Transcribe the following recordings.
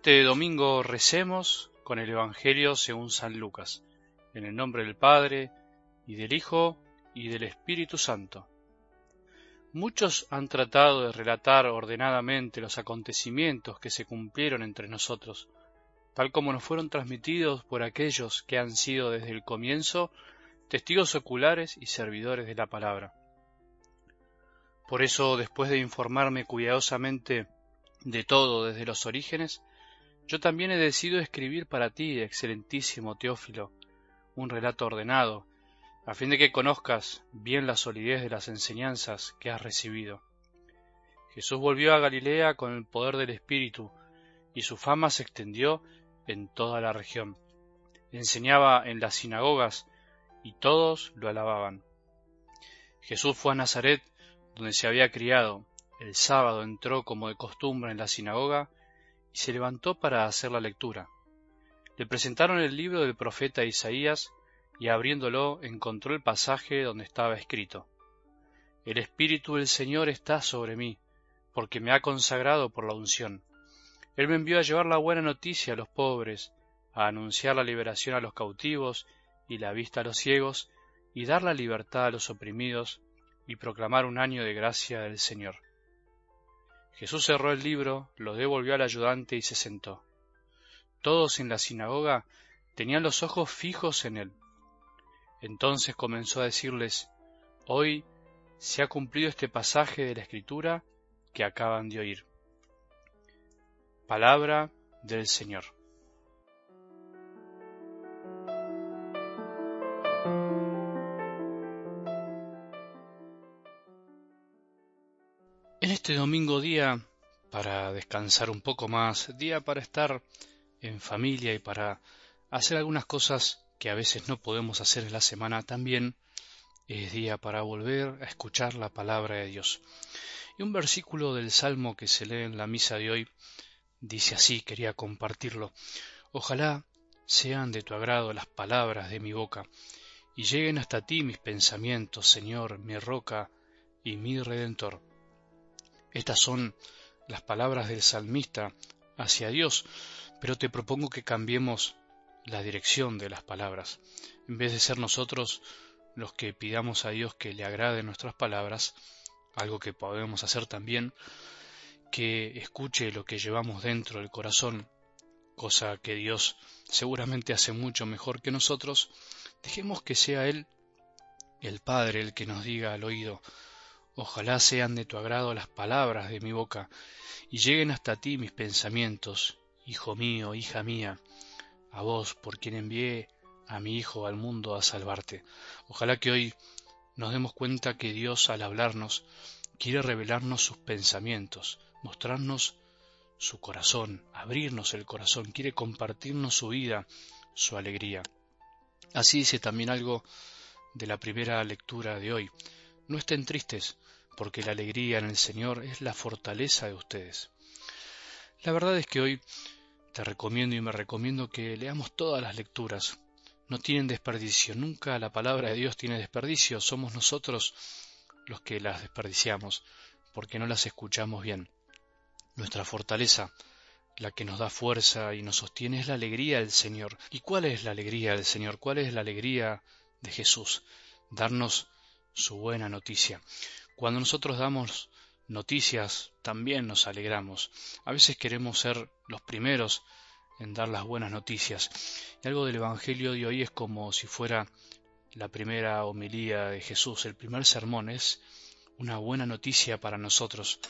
este domingo recemos con el Evangelio según San Lucas, en el nombre del Padre, y del Hijo, y del Espíritu Santo. Muchos han tratado de relatar ordenadamente los acontecimientos que se cumplieron entre nosotros, tal como nos fueron transmitidos por aquellos que han sido desde el comienzo testigos oculares y servidores de la palabra. Por eso, después de informarme cuidadosamente de todo desde los orígenes, yo también he decidido escribir para ti, excelentísimo Teófilo, un relato ordenado, a fin de que conozcas bien la solidez de las enseñanzas que has recibido. Jesús volvió a Galilea con el poder del Espíritu, y su fama se extendió en toda la región. Enseñaba en las sinagogas, y todos lo alababan. Jesús fue a Nazaret, donde se había criado, el sábado entró como de costumbre en la sinagoga y se levantó para hacer la lectura. Le presentaron el libro del profeta Isaías y abriéndolo encontró el pasaje donde estaba escrito El Espíritu del Señor está sobre mí, porque me ha consagrado por la unción. Él me envió a llevar la buena noticia a los pobres, a anunciar la liberación a los cautivos y la vista a los ciegos, y dar la libertad a los oprimidos, y proclamar un año de gracia del Señor. Jesús cerró el libro, lo devolvió al ayudante y se sentó. Todos en la sinagoga tenían los ojos fijos en él. Entonces comenzó a decirles, Hoy se ha cumplido este pasaje de la Escritura que acaban de oír. Palabra del Señor. Este domingo día, para descansar un poco más, día para estar en familia y para hacer algunas cosas que a veces no podemos hacer en la semana, también es día para volver a escuchar la palabra de Dios. Y un versículo del Salmo que se lee en la misa de hoy dice así, quería compartirlo. Ojalá sean de tu agrado las palabras de mi boca, y lleguen hasta ti mis pensamientos, Señor, mi roca y mi redentor. Estas son las palabras del salmista hacia Dios, pero te propongo que cambiemos la dirección de las palabras. En vez de ser nosotros los que pidamos a Dios que le agrade nuestras palabras, algo que podemos hacer también, que escuche lo que llevamos dentro del corazón, cosa que Dios seguramente hace mucho mejor que nosotros, dejemos que sea Él, el Padre, el que nos diga al oído, Ojalá sean de tu agrado las palabras de mi boca, y lleguen hasta ti mis pensamientos, hijo mío, hija mía, a vos por quien envié a mi Hijo al mundo a salvarte. Ojalá que hoy nos demos cuenta que Dios al hablarnos quiere revelarnos sus pensamientos, mostrarnos su corazón, abrirnos el corazón, quiere compartirnos su vida, su alegría. Así dice también algo de la primera lectura de hoy. No estén tristes, porque la alegría en el Señor es la fortaleza de ustedes. La verdad es que hoy te recomiendo y me recomiendo que leamos todas las lecturas. No tienen desperdicio, nunca la palabra de Dios tiene desperdicio, somos nosotros los que las desperdiciamos, porque no las escuchamos bien. Nuestra fortaleza, la que nos da fuerza y nos sostiene, es la alegría del Señor. ¿Y cuál es la alegría del Señor? ¿Cuál es la alegría de Jesús? Darnos su buena noticia. Cuando nosotros damos noticias, también nos alegramos. A veces queremos ser los primeros en dar las buenas noticias. Y algo del Evangelio de hoy es como si fuera la primera homilía de Jesús, el primer sermón es una buena noticia para nosotros,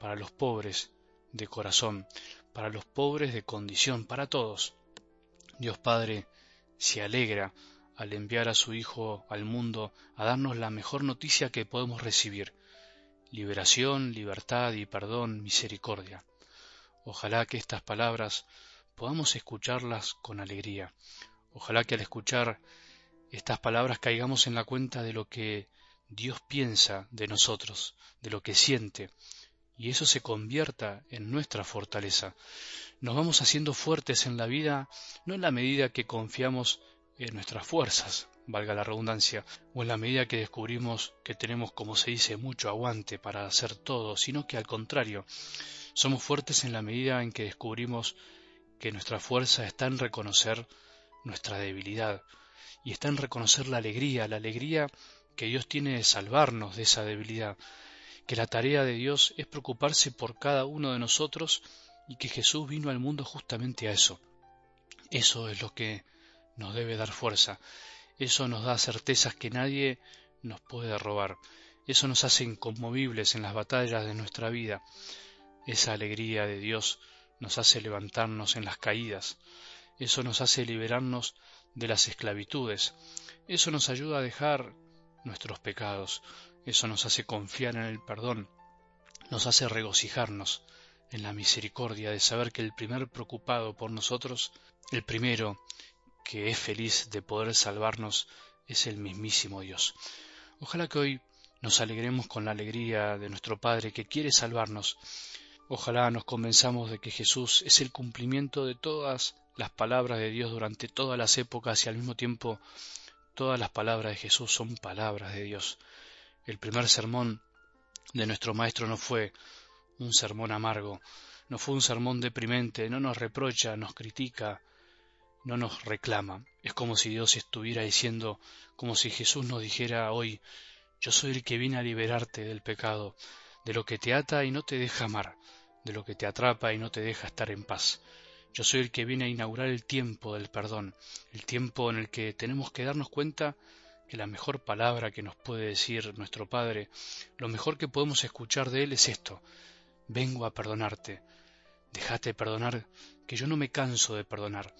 para los pobres de corazón, para los pobres de condición, para todos. Dios Padre se alegra al enviar a su Hijo al mundo a darnos la mejor noticia que podemos recibir, liberación, libertad y perdón, misericordia. Ojalá que estas palabras podamos escucharlas con alegría. Ojalá que al escuchar estas palabras caigamos en la cuenta de lo que Dios piensa de nosotros, de lo que siente, y eso se convierta en nuestra fortaleza. Nos vamos haciendo fuertes en la vida no en la medida que confiamos en nuestras fuerzas, valga la redundancia, o en la medida que descubrimos que tenemos, como se dice, mucho aguante para hacer todo, sino que al contrario, somos fuertes en la medida en que descubrimos que nuestra fuerza está en reconocer nuestra debilidad y está en reconocer la alegría, la alegría que Dios tiene de salvarnos de esa debilidad, que la tarea de Dios es preocuparse por cada uno de nosotros y que Jesús vino al mundo justamente a eso. Eso es lo que nos debe dar fuerza, eso nos da certezas que nadie nos puede robar, eso nos hace inconmovibles en las batallas de nuestra vida, esa alegría de Dios nos hace levantarnos en las caídas, eso nos hace liberarnos de las esclavitudes, eso nos ayuda a dejar nuestros pecados, eso nos hace confiar en el perdón, nos hace regocijarnos en la misericordia de saber que el primer preocupado por nosotros, el primero que es feliz de poder salvarnos, es el mismísimo Dios. Ojalá que hoy nos alegremos con la alegría de nuestro Padre que quiere salvarnos. Ojalá nos convenzamos de que Jesús es el cumplimiento de todas las palabras de Dios durante todas las épocas y al mismo tiempo todas las palabras de Jesús son palabras de Dios. El primer sermón de nuestro Maestro no fue un sermón amargo, no fue un sermón deprimente, no nos reprocha, nos critica, no nos reclama. Es como si Dios estuviera diciendo, como si Jesús nos dijera hoy, yo soy el que vine a liberarte del pecado, de lo que te ata y no te deja amar, de lo que te atrapa y no te deja estar en paz. Yo soy el que viene a inaugurar el tiempo del perdón, el tiempo en el que tenemos que darnos cuenta que la mejor palabra que nos puede decir nuestro Padre, lo mejor que podemos escuchar de Él es esto, vengo a perdonarte, déjate perdonar, que yo no me canso de perdonar,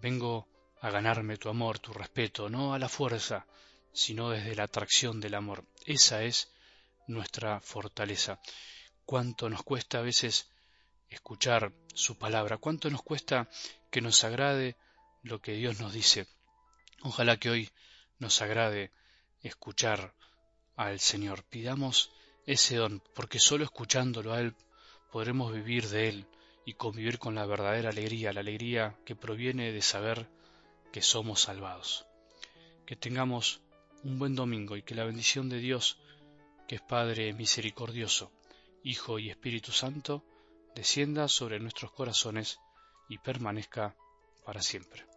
vengo a ganarme tu amor, tu respeto, no a la fuerza, sino desde la atracción del amor. Esa es nuestra fortaleza. Cuánto nos cuesta a veces escuchar su palabra, cuánto nos cuesta que nos agrade lo que Dios nos dice. Ojalá que hoy nos agrade escuchar al Señor. Pidamos ese don, porque solo escuchándolo a Él podremos vivir de Él y convivir con la verdadera alegría, la alegría que proviene de saber que somos salvados. Que tengamos un buen domingo y que la bendición de Dios, que es Padre misericordioso, Hijo y Espíritu Santo, descienda sobre nuestros corazones y permanezca para siempre.